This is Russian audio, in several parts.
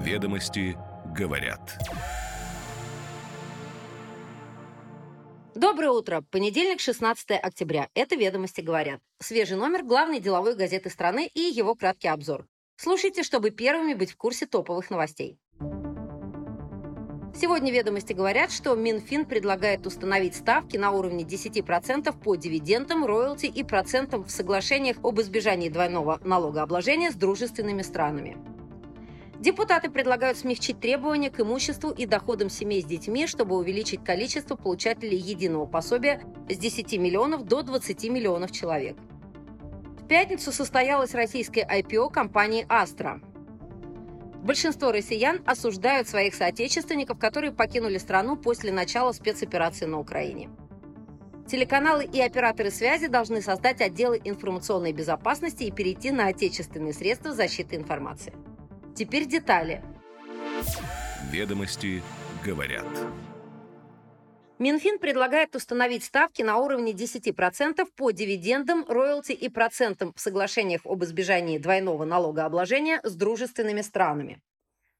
Ведомости говорят. Доброе утро. Понедельник, 16 октября. Это «Ведомости говорят». Свежий номер главной деловой газеты страны и его краткий обзор. Слушайте, чтобы первыми быть в курсе топовых новостей. Сегодня ведомости говорят, что Минфин предлагает установить ставки на уровне 10% по дивидендам, роялти и процентам в соглашениях об избежании двойного налогообложения с дружественными странами. Депутаты предлагают смягчить требования к имуществу и доходам семей с детьми, чтобы увеличить количество получателей единого пособия с 10 миллионов до 20 миллионов человек. В пятницу состоялась российская IPO компании «Астра». Большинство россиян осуждают своих соотечественников, которые покинули страну после начала спецоперации на Украине. Телеканалы и операторы связи должны создать отделы информационной безопасности и перейти на отечественные средства защиты информации. Теперь детали. Ведомости говорят. Минфин предлагает установить ставки на уровне 10% по дивидендам, роялти и процентам в соглашениях об избежании двойного налогообложения с дружественными странами.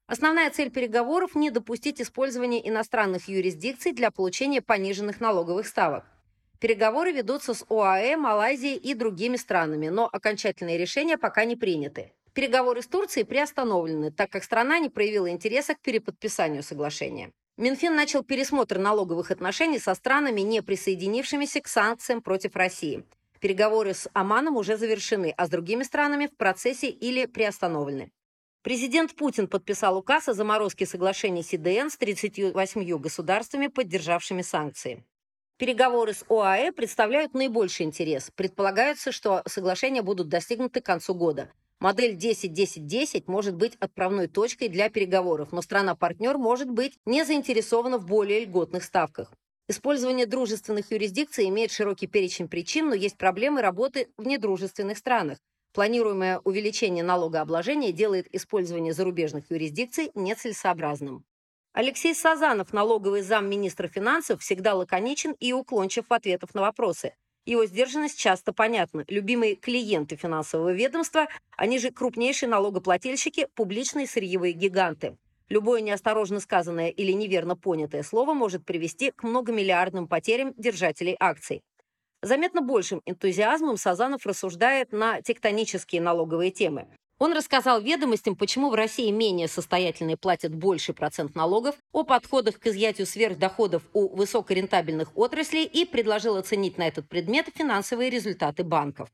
Основная цель переговоров – не допустить использования иностранных юрисдикций для получения пониженных налоговых ставок. Переговоры ведутся с ОАЭ, Малайзией и другими странами, но окончательные решения пока не приняты. Переговоры с Турцией приостановлены, так как страна не проявила интереса к переподписанию соглашения. Минфин начал пересмотр налоговых отношений со странами, не присоединившимися к санкциям против России. Переговоры с Оманом уже завершены, а с другими странами в процессе или приостановлены. Президент Путин подписал указ о заморозке соглашений СИДН с 38 государствами, поддержавшими санкции. Переговоры с ОАЭ представляют наибольший интерес. Предполагается, что соглашения будут достигнуты к концу года. Модель 10-10-10 может быть отправной точкой для переговоров, но страна-партнер может быть не заинтересована в более льготных ставках. Использование дружественных юрисдикций имеет широкий перечень причин, но есть проблемы работы в недружественных странах. Планируемое увеличение налогообложения делает использование зарубежных юрисдикций нецелесообразным. Алексей Сазанов, налоговый замминистра финансов, всегда лаконичен и уклончив в ответах на вопросы. Его сдержанность часто понятна. Любимые клиенты финансового ведомства, они же крупнейшие налогоплательщики, публичные сырьевые гиганты. Любое неосторожно сказанное или неверно понятое слово может привести к многомиллиардным потерям держателей акций. Заметно большим энтузиазмом Сазанов рассуждает на тектонические налоговые темы. Он рассказал ведомостям, почему в России менее состоятельные платят больше процент налогов, о подходах к изъятию сверхдоходов у высокорентабельных отраслей и предложил оценить на этот предмет финансовые результаты банков.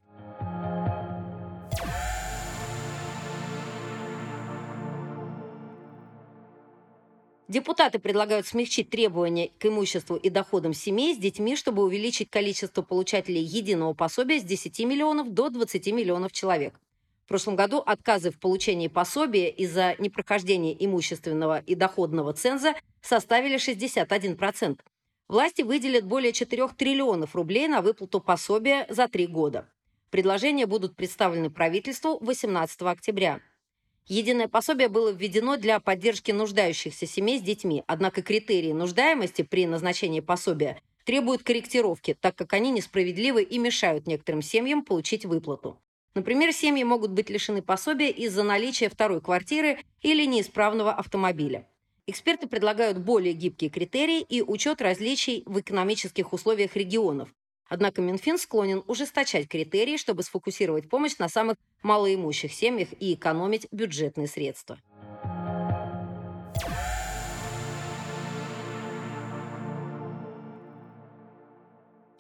Депутаты предлагают смягчить требования к имуществу и доходам семей с детьми, чтобы увеличить количество получателей единого пособия с 10 миллионов до 20 миллионов человек. В прошлом году отказы в получении пособия из-за непрохождения имущественного и доходного ценза составили 61%. Власти выделят более 4 триллионов рублей на выплату пособия за три года. Предложения будут представлены правительству 18 октября. Единое пособие было введено для поддержки нуждающихся семей с детьми, однако критерии нуждаемости при назначении пособия требуют корректировки, так как они несправедливы и мешают некоторым семьям получить выплату. Например, семьи могут быть лишены пособия из-за наличия второй квартиры или неисправного автомобиля. Эксперты предлагают более гибкие критерии и учет различий в экономических условиях регионов. Однако Минфин склонен ужесточать критерии, чтобы сфокусировать помощь на самых малоимущих семьях и экономить бюджетные средства.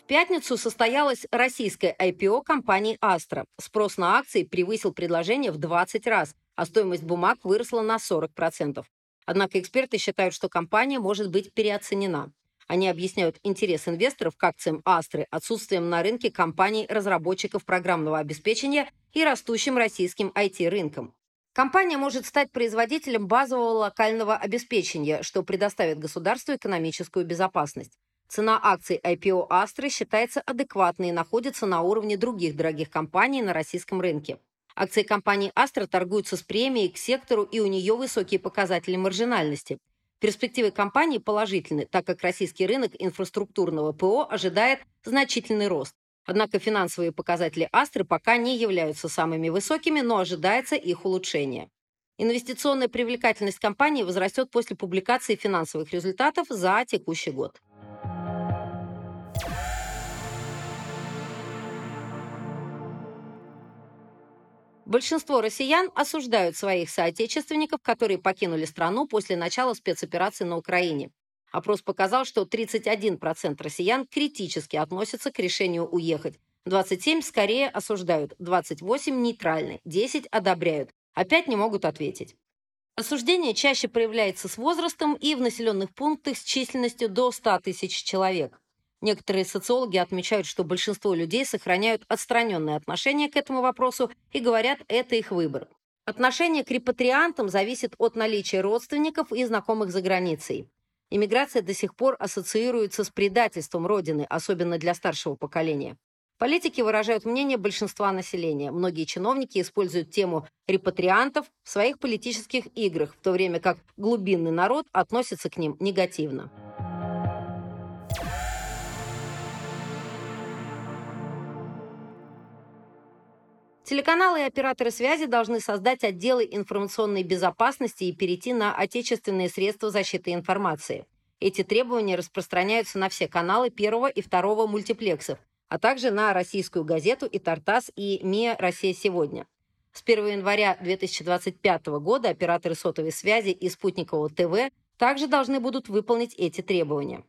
Пятницу состоялась российская IPO компании «Астра». Спрос на акции превысил предложение в 20 раз, а стоимость бумаг выросла на 40%. Однако эксперты считают, что компания может быть переоценена. Они объясняют интерес инвесторов к акциям «Астры» отсутствием на рынке компаний-разработчиков программного обеспечения и растущим российским IT-рынком. Компания может стать производителем базового локального обеспечения, что предоставит государству экономическую безопасность. Цена акций IPO Astra считается адекватной и находится на уровне других дорогих компаний на российском рынке. Акции компании Astra торгуются с премией к сектору, и у нее высокие показатели маржинальности. Перспективы компании положительны, так как российский рынок инфраструктурного ПО ожидает значительный рост. Однако финансовые показатели Астры пока не являются самыми высокими, но ожидается их улучшение. Инвестиционная привлекательность компании возрастет после публикации финансовых результатов за текущий год. Большинство россиян осуждают своих соотечественников, которые покинули страну после начала спецоперации на Украине. Опрос показал, что 31% россиян критически относятся к решению уехать. 27 скорее осуждают, 28 нейтральны, 10 одобряют, 5 не могут ответить. Осуждение чаще проявляется с возрастом и в населенных пунктах с численностью до 100 тысяч человек. Некоторые социологи отмечают, что большинство людей сохраняют отстраненное отношение к этому вопросу и говорят, это их выбор. Отношение к репатриантам зависит от наличия родственников и знакомых за границей. Иммиграция до сих пор ассоциируется с предательством Родины, особенно для старшего поколения. Политики выражают мнение большинства населения. Многие чиновники используют тему репатриантов в своих политических играх, в то время как глубинный народ относится к ним негативно. Телеканалы и операторы связи должны создать отделы информационной безопасности и перейти на отечественные средства защиты информации. Эти требования распространяются на все каналы первого и второго мультиплексов, а также на российскую газету и Тартас и МИА «Россия сегодня». С 1 января 2025 года операторы сотовой связи и спутникового ТВ также должны будут выполнить эти требования.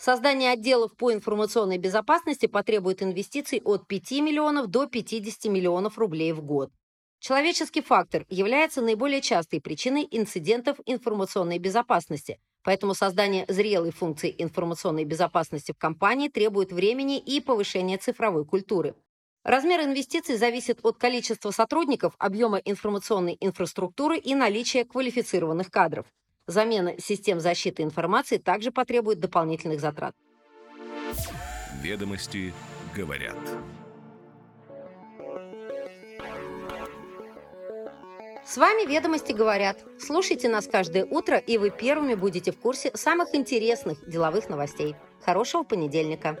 Создание отделов по информационной безопасности потребует инвестиций от 5 миллионов до 50 миллионов рублей в год. Человеческий фактор является наиболее частой причиной инцидентов информационной безопасности, поэтому создание зрелой функции информационной безопасности в компании требует времени и повышения цифровой культуры. Размер инвестиций зависит от количества сотрудников, объема информационной инфраструктуры и наличия квалифицированных кадров. Замена систем защиты информации также потребует дополнительных затрат. Ведомости говорят. С вами «Ведомости говорят». Слушайте нас каждое утро, и вы первыми будете в курсе самых интересных деловых новостей. Хорошего понедельника!